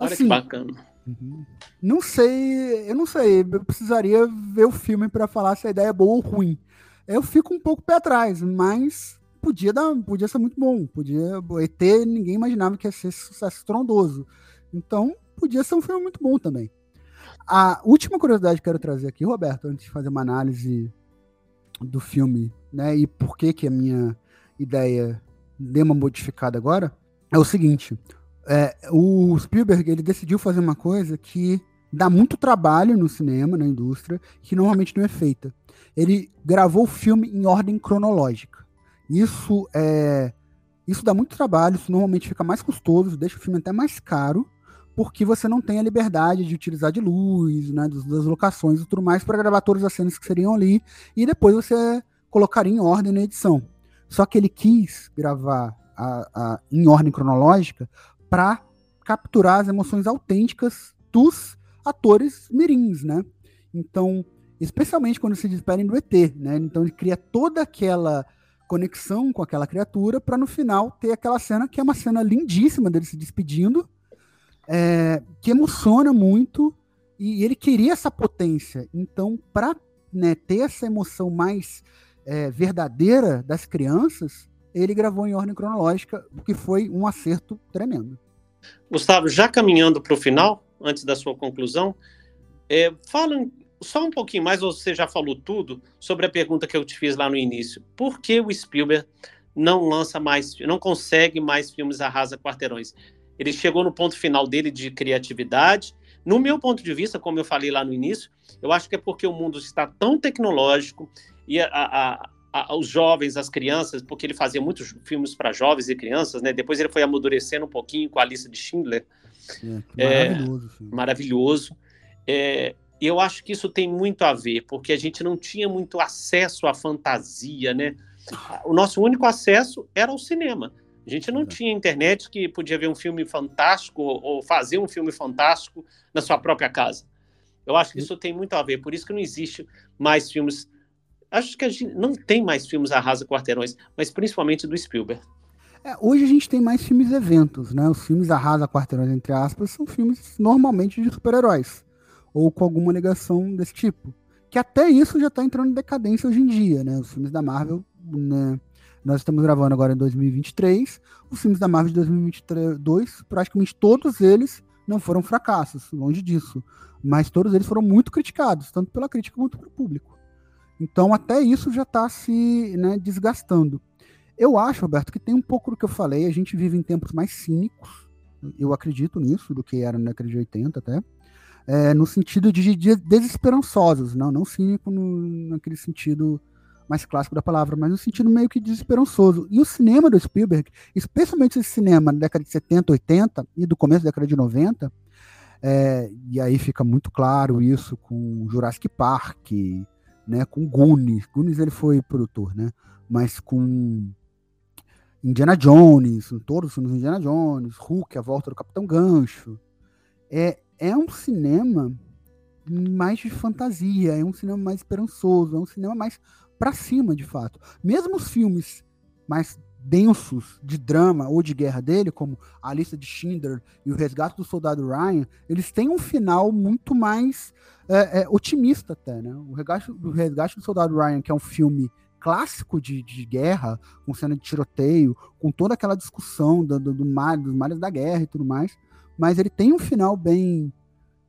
Olha Assim, que bacana. Uhum. Não sei, eu não sei, eu precisaria ver o filme para falar se a ideia é boa ou ruim. Eu fico um pouco pé atrás, mas podia dar, podia ser muito bom. Podia, o ET ninguém imaginava que ia ser sucesso estrondoso. Então, podia ser um filme muito bom também. A última curiosidade que quero trazer aqui, Roberto, antes de fazer uma análise do filme, né, e por que que a minha ideia deu uma modificada agora, é o seguinte: é, o Spielberg ele decidiu fazer uma coisa que dá muito trabalho no cinema, na indústria, que normalmente não é feita. Ele gravou o filme em ordem cronológica. Isso é, isso dá muito trabalho, isso normalmente fica mais custoso, deixa o filme até mais caro, porque você não tem a liberdade de utilizar de luz, né, das, locações e tudo mais para gravar todas as cenas que seriam ali e depois você colocaria em ordem na edição. Só que ele quis gravar a, a, em ordem cronológica para capturar as emoções autênticas dos atores mirins, né? Então, especialmente quando se despedem do ET, né? Então ele cria toda aquela conexão com aquela criatura para no final ter aquela cena que é uma cena lindíssima dele se despedindo, é, que emociona muito e ele queria essa potência. Então, para né, ter essa emoção mais é, verdadeira das crianças, ele gravou em ordem cronológica, o que foi um acerto tremendo. Gustavo, já caminhando para o final, antes da sua conclusão, é, fala só um pouquinho mais, você já falou tudo, sobre a pergunta que eu te fiz lá no início. Por que o Spielberg não lança mais, não consegue mais filmes arrasa quarteirões? Ele chegou no ponto final dele de criatividade. No meu ponto de vista, como eu falei lá no início, eu acho que é porque o mundo está tão tecnológico e a, a, a, os jovens, as crianças, porque ele fazia muitos filmes para jovens e crianças, né? Depois ele foi amadurecendo um pouquinho com a lista de Schindler. É, maravilhoso. É, maravilhoso. É, eu acho que isso tem muito a ver, porque a gente não tinha muito acesso à fantasia, né? O nosso único acesso era o cinema. A gente não tinha internet que podia ver um filme fantástico ou fazer um filme fantástico na sua própria casa. Eu acho que isso tem muito a ver, por isso que não existe mais filmes. Acho que a gente não tem mais filmes arrasa quarteirões, mas principalmente do Spielberg. É, hoje a gente tem mais filmes eventos, né? Os filmes arrasa quarteirões, entre aspas, são filmes normalmente de super-heróis ou com alguma ligação desse tipo. Que até isso já está entrando em decadência hoje em dia, né? Os filmes da Marvel, né? Nós estamos gravando agora em 2023. Os filmes da Marvel de 2022, praticamente todos eles não foram fracassos, longe disso. Mas todos eles foram muito criticados, tanto pela crítica quanto pelo público. Então, até isso já está se né, desgastando. Eu acho, Roberto, que tem um pouco do que eu falei. A gente vive em tempos mais cínicos. Eu acredito nisso, do que era na década de 80 até. É, no sentido de, de desesperançosos, não, não cínico no, naquele sentido mais clássico da palavra, mas no sentido meio que desesperançoso. E o cinema do Spielberg, especialmente esse cinema da década de 70, 80 e do começo da década de 90, é, e aí fica muito claro isso com Jurassic Park, né, com Goonies. Goonies ele foi produtor, né? Mas com Indiana Jones, todos os filmes Indiana Jones, Hulk, a volta do Capitão Gancho. É, é um cinema mais de fantasia, é um cinema mais esperançoso, é um cinema mais para cima, de fato. Mesmo os filmes mais densos de drama ou de guerra dele, como A Lista de Schindler e O Resgate do Soldado Ryan, eles têm um final muito mais é, é, otimista até, né? O Resgate, o Resgate do Soldado Ryan, que é um filme clássico de, de guerra, com cena de tiroteio, com toda aquela discussão do, do, do mal, dos males da guerra e tudo mais, mas ele tem um final bem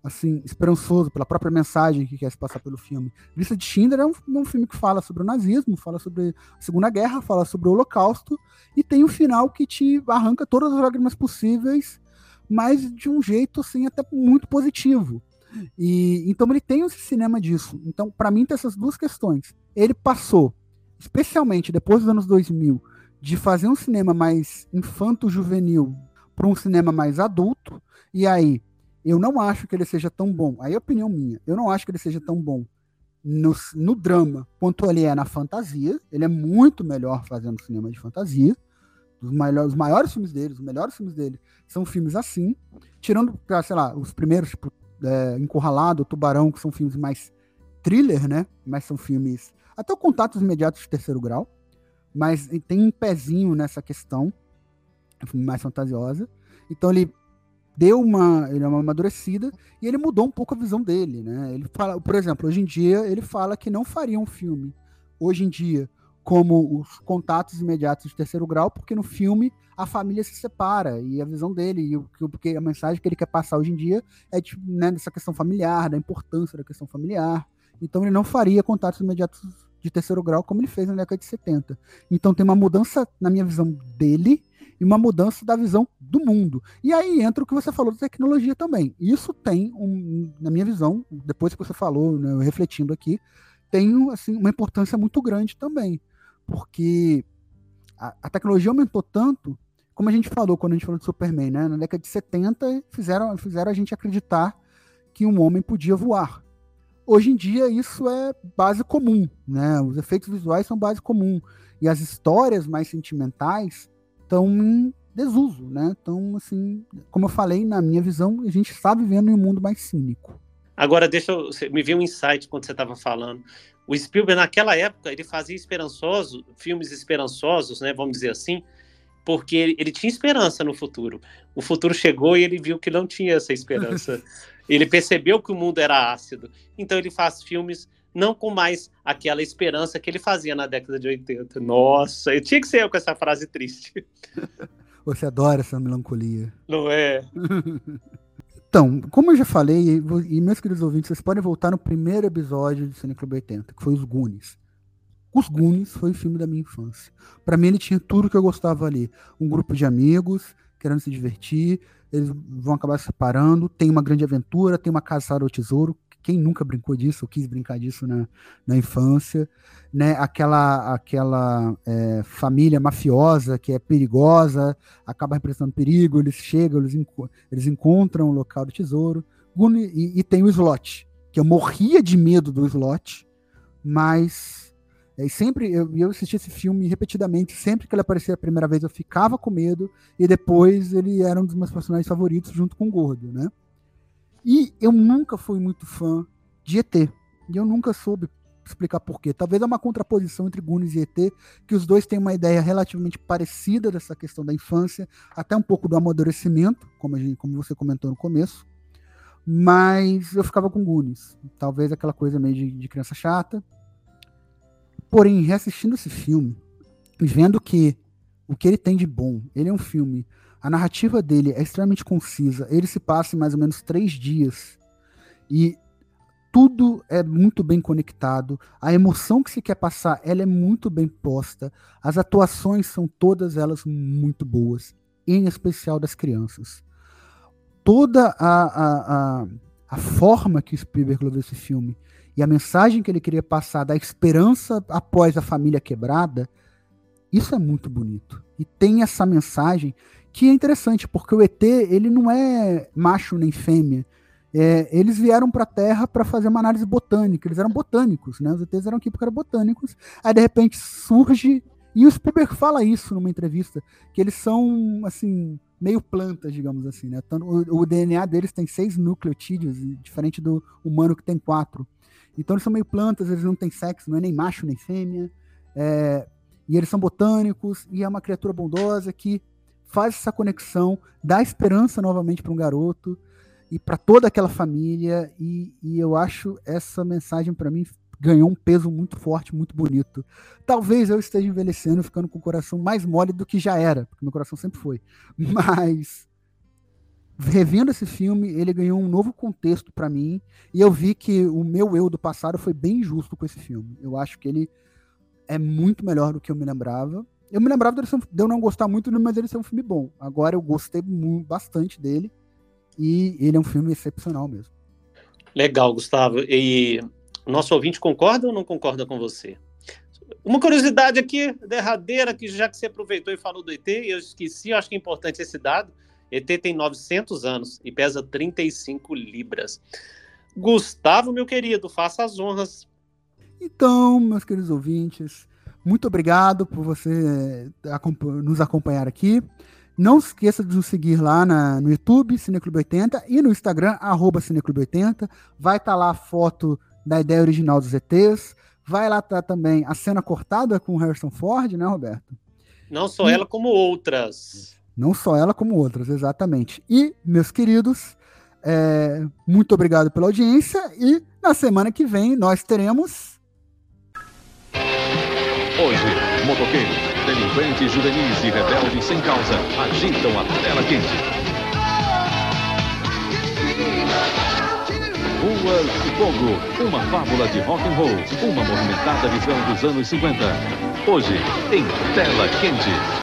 assim, esperançoso pela própria mensagem que quer se passar pelo filme. Lista de Schindler é um, um, filme que fala sobre o nazismo, fala sobre a Segunda Guerra, fala sobre o Holocausto, e tem um final que te arranca todas as lágrimas possíveis, mas de um jeito, assim, até muito positivo. E Então ele tem esse cinema disso. Então, para mim, tem essas duas questões. Ele passou, especialmente depois dos anos 2000, de fazer um cinema mais infanto-juvenil para um cinema mais adulto, e aí eu não acho que ele seja tão bom. Aí é opinião minha. Eu não acho que ele seja tão bom no, no drama quanto ele é na fantasia. Ele é muito melhor fazendo cinema de fantasia. Os maiores, os maiores filmes dele, os melhores filmes dele são filmes assim. Tirando, sei lá, os primeiros, tipo, é, Encurralado, Tubarão, que são filmes mais thriller, né? Mas são filmes Até o Contatos Imediatos de Terceiro Grau, mas tem um pezinho nessa questão, mais fantasiosa. Então ele deu uma, ele é uma amadurecida e ele mudou um pouco a visão dele, né? Ele fala, por exemplo, hoje em dia ele fala que não faria um filme hoje em dia como os contatos imediatos de terceiro grau, porque no filme a família se separa e a visão dele e o porque a mensagem que ele quer passar hoje em dia é tipo, né, dessa questão familiar, da importância da questão familiar. Então ele não faria contatos imediatos de terceiro grau como ele fez na década de 70. Então tem uma mudança na minha visão dele e uma mudança da visão do mundo. E aí entra o que você falou da tecnologia também. Isso tem, um, na minha visão, depois que você falou, né, refletindo aqui, tem assim, uma importância muito grande também. Porque a, a, tecnologia aumentou tanto, como a gente falou quando a gente falou de Superman, né? Na década de 70 fizeram, fizeram a gente acreditar que um homem podia voar. Hoje em dia isso é base comum, né? Os efeitos visuais são base comum e as histórias mais sentimentais estão em desuso, né? Então, assim, como eu falei, na minha visão, a gente está vivendo em um mundo mais cínico. Agora, deixa eu. Me veio um insight quando você estava falando. O Spielberg, naquela época, ele fazia esperançoso, filmes esperançosos, né? Vamos dizer assim, porque ele, ele tinha esperança no futuro. O futuro chegou e ele viu que não tinha essa esperança. ele percebeu que o mundo era ácido. Então, ele faz filmes não com mais aquela esperança que ele fazia na década de 80. Nossa, eu tinha que ser eu com essa frase triste. Você adora essa melancolia. Não é? Então, como eu já falei, e meus queridos ouvintes, vocês podem voltar no primeiro episódio de Cine Clube 80, que foi Os Goonies. Os Goonies foi o filme da minha infância. Para mim, ele tinha tudo que eu gostava ali. Um grupo de amigos querendo se divertir, eles vão acabar se separando, tem uma grande aventura, tem uma caçada ao tesouro, quem nunca brincou disso, ou quis brincar disso na, na infância, né? Aquela, aquela é, família mafiosa que é perigosa, acaba representando perigo, eles chegam, eles, enco eles encontram o local do tesouro. E, e, tem o slot, que eu morria de medo do slot, mas é, sempre eu, eu assisti esse filme repetidamente, sempre que ele aparecia a primeira vez eu ficava com medo, e depois ele era um dos meus personagens favoritos junto com o Gordo, né? E eu nunca fui muito fã de ET. E eu nunca soube explicar por quê. Talvez é uma contraposição entre Goonies e ET, que os dois têm uma ideia relativamente parecida dessa questão da infância, até um pouco do amadurecimento, como, a gente, como você comentou no começo. Mas eu ficava com Goonies. Talvez aquela coisa meio de, de criança chata. Porém, reassistindo esse filme, vendo que o que ele tem de bom, ele é um filme a narrativa dele é extremamente concisa. Ele se passa em mais ou menos três dias. E tudo é muito bem conectado. A emoção que se quer passar, ela é muito bem posta. As atuações são todas elas muito boas, em especial das crianças. Toda a, a, a, a forma que o Spielberg levou esse filme e a mensagem que ele queria passar da esperança após a família quebrada, isso é muito bonito. E tem essa mensagem que é interessante, porque o ET, ele não é macho nem fêmea. É, eles vieram para a Terra para fazer uma análise botânica, eles eram botânicos, né? Os ETs eram aqui porque eram botânicos. Aí, de repente, surge. E o Spielberg fala isso numa entrevista, que eles são, assim, meio plantas, digamos assim, né? O, o DNA deles tem seis nucleotídeos, diferente do humano que tem quatro. Então eles são meio plantas, eles não têm sexo, não é nem macho nem fêmea. É, e eles são botânicos, e é uma criatura bondosa que faz essa conexão, dá esperança novamente para um garoto e para toda aquela família. E, e eu acho essa mensagem para mim ganhou um peso muito forte, muito bonito. Talvez eu esteja envelhecendo, ficando com o coração mais mole do que já era, porque meu coração sempre foi. Mas revendo esse filme, ele ganhou um novo contexto para mim e eu vi que o meu eu do passado foi bem injusto com esse filme. Eu acho que ele é muito melhor do que eu me lembrava eu me lembrava de eu não gostar muito, mas ele ser um filme bom. Agora eu gostei bastante dele. E ele é um filme excepcional mesmo. Legal, Gustavo. E nosso ouvinte concorda ou não concorda com você? Uma curiosidade aqui, derradeira, que já que você aproveitou e falou do ET, eu esqueci, eu acho que é importante esse dado. ET tem 900 anos e pesa 35 libras. Gustavo, meu querido, faça as honras. Então, meus queridos ouvintes, muito obrigado por você eh, nos acompanhar aqui. Não esqueça de nos seguir lá na, no YouTube, Cineclube80, e no Instagram, arroba Cineclube80. Vai estar tá lá a foto da ideia original dos ETs. Vai lá tá também a cena cortada com o Harrison Ford, né, Roberto? Não só ela, como outras. Não só ela, como outras, exatamente. E, meus queridos, é, muito obrigado pela audiência e na semana que vem nós teremos. Hoje, motoqueiros, delinquentes juvenis e rebeldes sem causa agitam a tela quente. Ruas de Fogo, uma fábula de rock and roll, uma movimentada visão dos anos 50. Hoje, em Tela Quente.